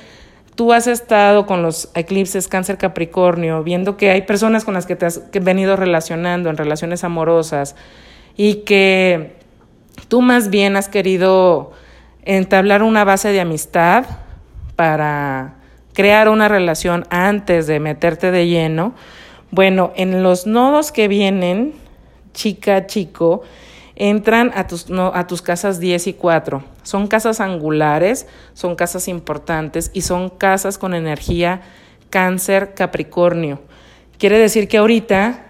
tú has estado con los eclipses cáncer capricornio, viendo que hay personas con las que te has venido relacionando en relaciones amorosas y que tú más bien has querido entablar una base de amistad para crear una relación antes de meterte de lleno, bueno, en los nodos que vienen, chica, chico, entran a tus, a tus casas 10 y 4. Son casas angulares, son casas importantes y son casas con energía cáncer capricornio. Quiere decir que ahorita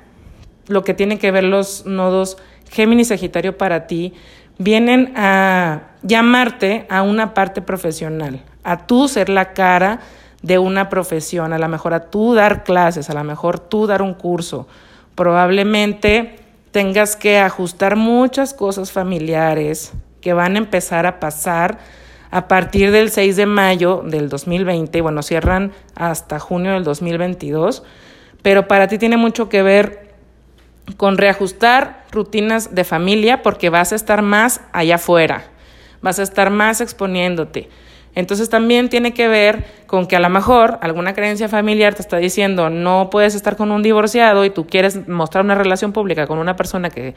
lo que tienen que ver los nodos Géminis Sagitario para ti vienen a llamarte a una parte profesional, a tú ser la cara de una profesión, a lo mejor a tú dar clases, a lo mejor tú dar un curso. Probablemente tengas que ajustar muchas cosas familiares que van a empezar a pasar a partir del 6 de mayo del 2020, bueno, cierran hasta junio del 2022, pero para ti tiene mucho que ver con reajustar rutinas de familia porque vas a estar más allá afuera, vas a estar más exponiéndote. Entonces también tiene que ver con que a lo mejor alguna creencia familiar te está diciendo no puedes estar con un divorciado y tú quieres mostrar una relación pública con una persona que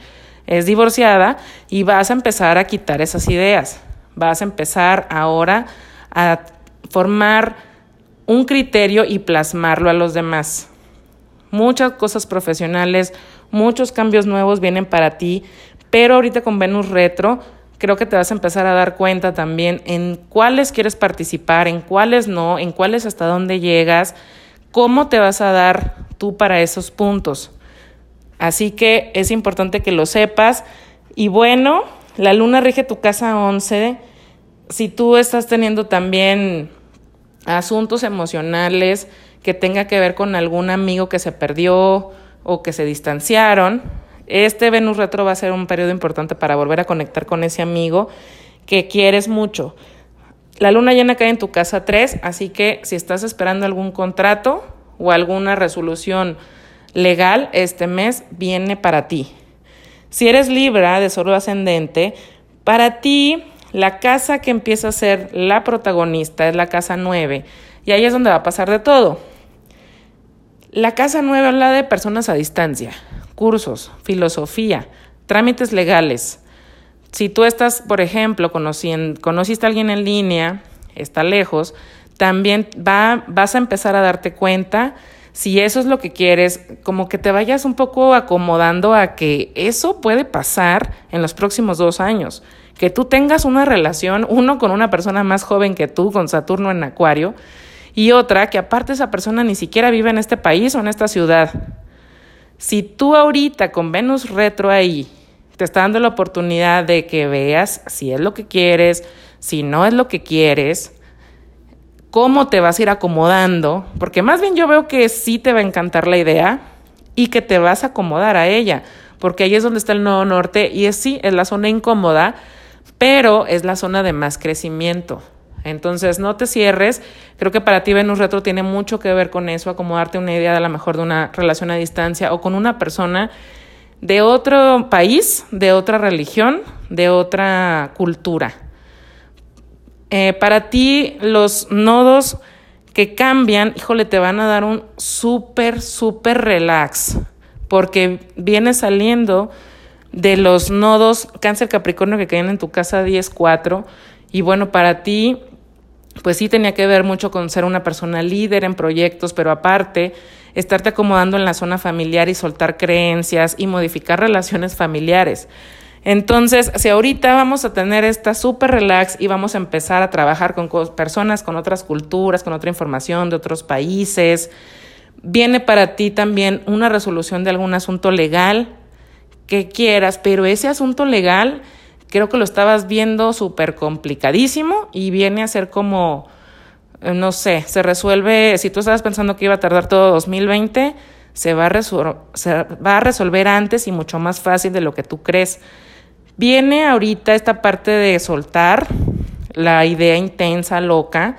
es divorciada y vas a empezar a quitar esas ideas. Vas a empezar ahora a formar un criterio y plasmarlo a los demás. Muchas cosas profesionales, muchos cambios nuevos vienen para ti, pero ahorita con Venus retro creo que te vas a empezar a dar cuenta también en cuáles quieres participar, en cuáles no, en cuáles hasta dónde llegas, cómo te vas a dar tú para esos puntos. Así que es importante que lo sepas. Y bueno, la luna rige tu casa 11. Si tú estás teniendo también asuntos emocionales que tenga que ver con algún amigo que se perdió o que se distanciaron, este Venus retro va a ser un periodo importante para volver a conectar con ese amigo que quieres mucho. La luna llena cae en tu casa 3, así que si estás esperando algún contrato o alguna resolución legal, este mes viene para ti. Si eres Libra de solo ascendente, para ti la casa que empieza a ser la protagonista es la casa 9 y ahí es donde va a pasar de todo. La casa 9 habla de personas a distancia, cursos, filosofía, trámites legales. Si tú estás, por ejemplo, conociste a alguien en línea, está lejos, también va, vas a empezar a darte cuenta si eso es lo que quieres, como que te vayas un poco acomodando a que eso puede pasar en los próximos dos años. Que tú tengas una relación, uno con una persona más joven que tú, con Saturno en Acuario, y otra que aparte esa persona ni siquiera vive en este país o en esta ciudad. Si tú ahorita con Venus retro ahí te está dando la oportunidad de que veas si es lo que quieres, si no es lo que quieres, cómo te vas a ir acomodando, porque más bien yo veo que sí te va a encantar la idea y que te vas a acomodar a ella, porque ahí es donde está el nuevo norte y es sí, es la zona incómoda, pero es la zona de más crecimiento. Entonces, no te cierres. Creo que para ti Venus Retro tiene mucho que ver con eso, acomodarte una idea de a lo mejor de una relación a distancia o con una persona de otro país, de otra religión, de otra cultura. Eh, para ti, los nodos que cambian, híjole, te van a dar un súper, súper relax, porque viene saliendo de los nodos cáncer capricornio que caen en tu casa 10-4. Y bueno, para ti pues sí tenía que ver mucho con ser una persona líder en proyectos, pero aparte, estarte acomodando en la zona familiar y soltar creencias y modificar relaciones familiares. Entonces, si ahorita vamos a tener esta súper relax y vamos a empezar a trabajar con personas con otras culturas, con otra información de otros países, viene para ti también una resolución de algún asunto legal que quieras, pero ese asunto legal creo que lo estabas viendo súper complicadísimo y viene a ser como, eh, no sé, se resuelve, si tú estabas pensando que iba a tardar todo 2020, se va, a se va a resolver antes y mucho más fácil de lo que tú crees. Viene ahorita esta parte de soltar la idea intensa, loca,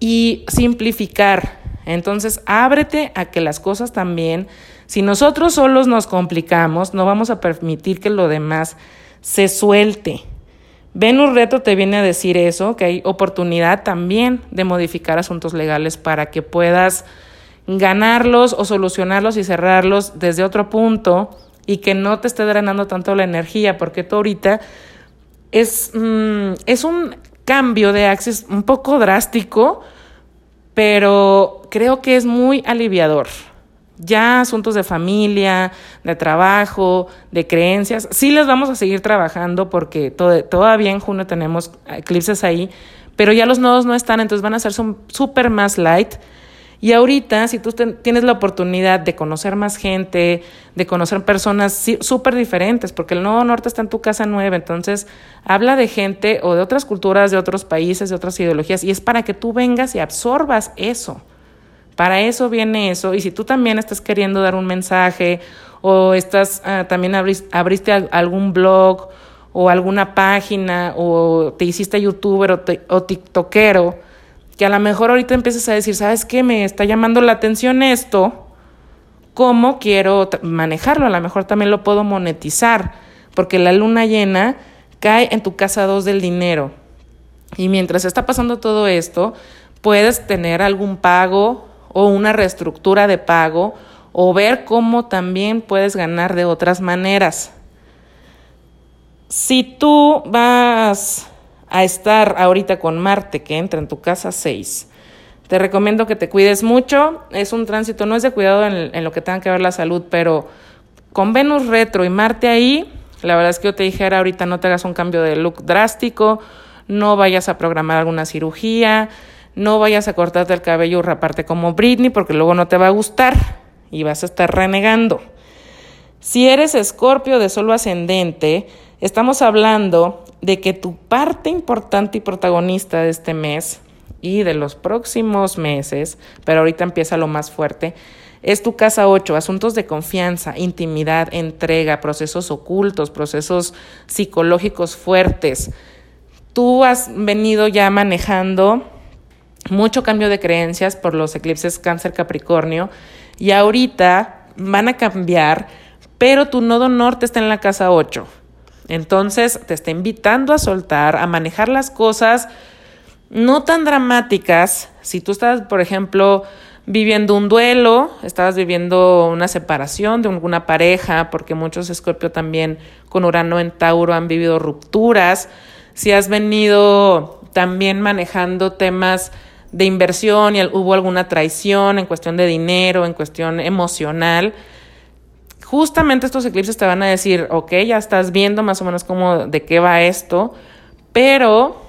y simplificar. Entonces, ábrete a que las cosas también, si nosotros solos nos complicamos, no vamos a permitir que lo demás se suelte. Venus Reto te viene a decir eso, que hay oportunidad también de modificar asuntos legales para que puedas ganarlos o solucionarlos y cerrarlos desde otro punto y que no te esté drenando tanto la energía, porque tú ahorita es, mm, es un cambio de axis un poco drástico, pero creo que es muy aliviador. Ya asuntos de familia, de trabajo, de creencias, sí les vamos a seguir trabajando porque todavía en junio tenemos eclipses ahí, pero ya los nodos no están, entonces van a ser súper más light. Y ahorita, si tú tienes la oportunidad de conocer más gente, de conocer personas súper diferentes, porque el Nodo Norte está en tu casa nueva, entonces habla de gente o de otras culturas, de otros países, de otras ideologías, y es para que tú vengas y absorbas eso. Para eso viene eso. Y si tú también estás queriendo dar un mensaje o estás ah, también abriste, algún blog o alguna página o te hiciste youtuber o, o tiktokero, que a lo mejor ahorita empiezas a decir, ¿sabes qué? Me está llamando la atención esto, ¿cómo quiero manejarlo? A lo mejor también lo puedo monetizar, porque la luna llena cae en tu casa 2 del dinero. Y mientras está pasando todo esto, puedes tener algún pago o una reestructura de pago o ver cómo también puedes ganar de otras maneras. Si tú vas a estar ahorita con Marte que entra en tu casa 6, te recomiendo que te cuides mucho. Es un tránsito, no es de cuidado en, lo que tenga que ver la salud, pero con Venus retro y Marte ahí, la verdad es que yo te dijera ahorita no te hagas un cambio de look drástico, no vayas a programar alguna cirugía, no vayas a cortarte el cabello y raparte como Britney porque luego no te va a gustar y vas a estar renegando. Si eres escorpio de solo ascendente, estamos hablando de que tu parte importante y protagonista de este mes y de los próximos meses, pero ahorita empieza lo más fuerte, es tu casa 8, asuntos de confianza, intimidad, entrega, procesos ocultos, procesos psicológicos fuertes. Tú has venido ya manejando mucho cambio de creencias por los eclipses cáncer capricornio y ahorita van a cambiar, pero tu nodo norte está en la casa 8. Entonces te está invitando a soltar, a manejar las cosas no tan dramáticas. Si tú estás, por ejemplo, viviendo un duelo, estabas viviendo una separación de alguna pareja, porque muchos Escorpio también con Urano en Tauro han vivido rupturas. Si has venido también manejando temas de inversión y hubo alguna traición en cuestión de dinero, en cuestión emocional, justamente estos eclipses te van a decir, ok, ya estás viendo más o menos cómo, de qué va esto, pero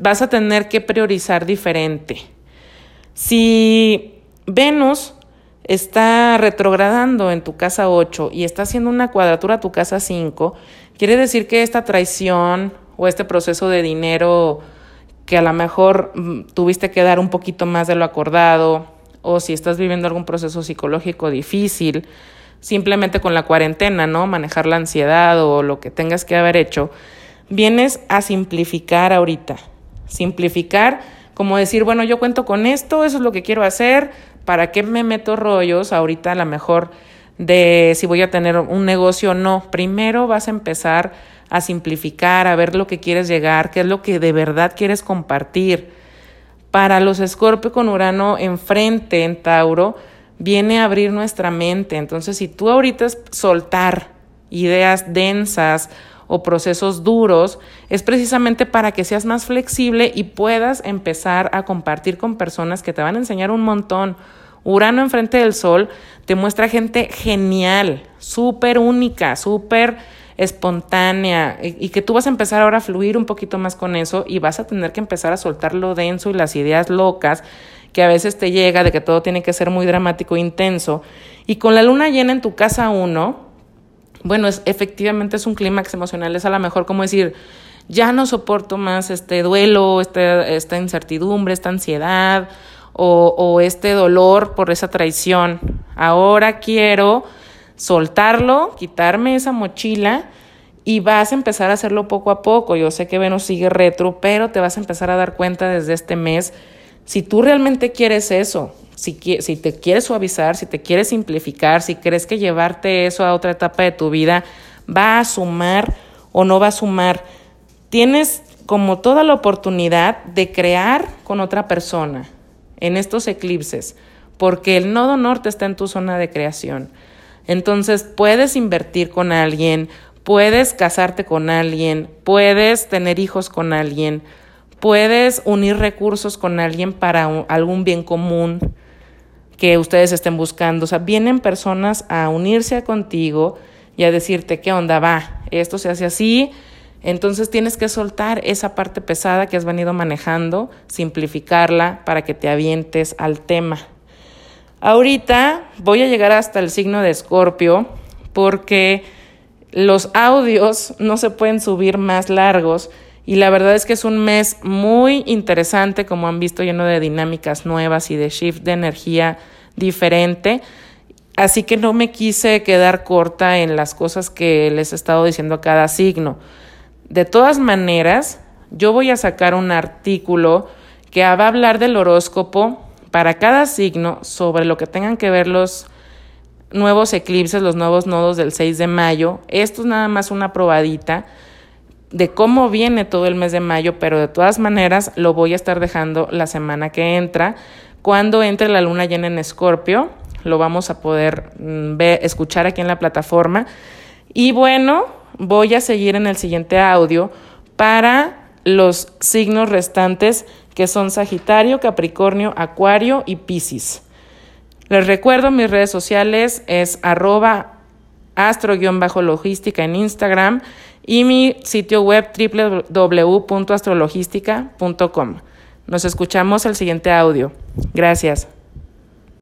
vas a tener que priorizar diferente. Si Venus está retrogradando en tu casa 8 y está haciendo una cuadratura a tu casa 5, quiere decir que esta traición o este proceso de dinero que a lo mejor mm, tuviste que dar un poquito más de lo acordado, o si estás viviendo algún proceso psicológico difícil, simplemente con la cuarentena, ¿no? Manejar la ansiedad o lo que tengas que haber hecho, vienes a simplificar ahorita. Simplificar como decir, bueno, yo cuento con esto, eso es lo que quiero hacer, ¿para qué me meto rollos ahorita a lo mejor de si voy a tener un negocio o no? Primero vas a empezar a simplificar, a ver lo que quieres llegar, qué es lo que de verdad quieres compartir. Para los Escorpio con Urano enfrente en Tauro, viene a abrir nuestra mente. Entonces, si tú ahorita es soltar ideas densas o procesos duros, es precisamente para que seas más flexible y puedas empezar a compartir con personas que te van a enseñar un montón. Urano enfrente del Sol te muestra gente genial, súper única, súper espontánea y, que tú vas a empezar ahora a fluir un poquito más con eso y vas a tener que empezar a soltar lo denso y las ideas locas que a veces te llega de que todo tiene que ser muy dramático e intenso. Y con la luna llena en tu casa uno, bueno, es, efectivamente es un clímax emocional, es a lo mejor como decir, ya no soporto más este duelo, esta incertidumbre, esta ansiedad o, o este dolor por esa traición. Ahora quiero soltarlo, quitarme esa mochila y vas a empezar a hacerlo poco a poco. Yo sé que Venus sigue retro, pero te vas a empezar a dar cuenta desde este mes si tú realmente quieres eso, si, si te quieres suavizar, si te quieres simplificar, si crees que llevarte eso a otra etapa de tu vida va a sumar o no va a sumar tienes como toda la oportunidad de crear con otra persona en estos eclipses, porque el nodo norte está en tu zona de creación. Entonces puedes invertir con alguien, puedes casarte con alguien, puedes tener hijos con alguien, puedes unir recursos con alguien para algún bien común que ustedes estén buscando. O sea, vienen personas a unirse contigo y a decirte, ¿qué onda va? Esto se hace así, entonces tienes que soltar esa parte pesada que has venido manejando, simplificarla para que te avientes al tema. Ahorita voy a llegar hasta el signo de Escorpio porque los audios no se pueden subir más largos y la verdad es que es un mes muy interesante, como han visto, lleno de dinámicas nuevas y de shift de energía diferente. Así que no me quise quedar corta en las cosas que les he estado diciendo a cada signo. De todas maneras, yo voy a sacar un artículo que va a hablar del horóscopo para cada signo sobre lo que tengan que ver los nuevos eclipses, los nuevos nodos del 6 de mayo. Esto es nada más una probadita de cómo viene todo el mes de mayo, pero de todas maneras lo voy a estar dejando la semana que entra. Cuando entre la luna llena en Escorpio, lo vamos a poder mm, ver, escuchar aquí en la plataforma. Y bueno, voy a seguir en el siguiente audio para los signos restantes que son Sagitario, Capricornio, Acuario y Piscis. Les recuerdo mis redes sociales es arroba astro-logística en Instagram y mi sitio web www.astrologística.com. Nos escuchamos el siguiente audio. Gracias.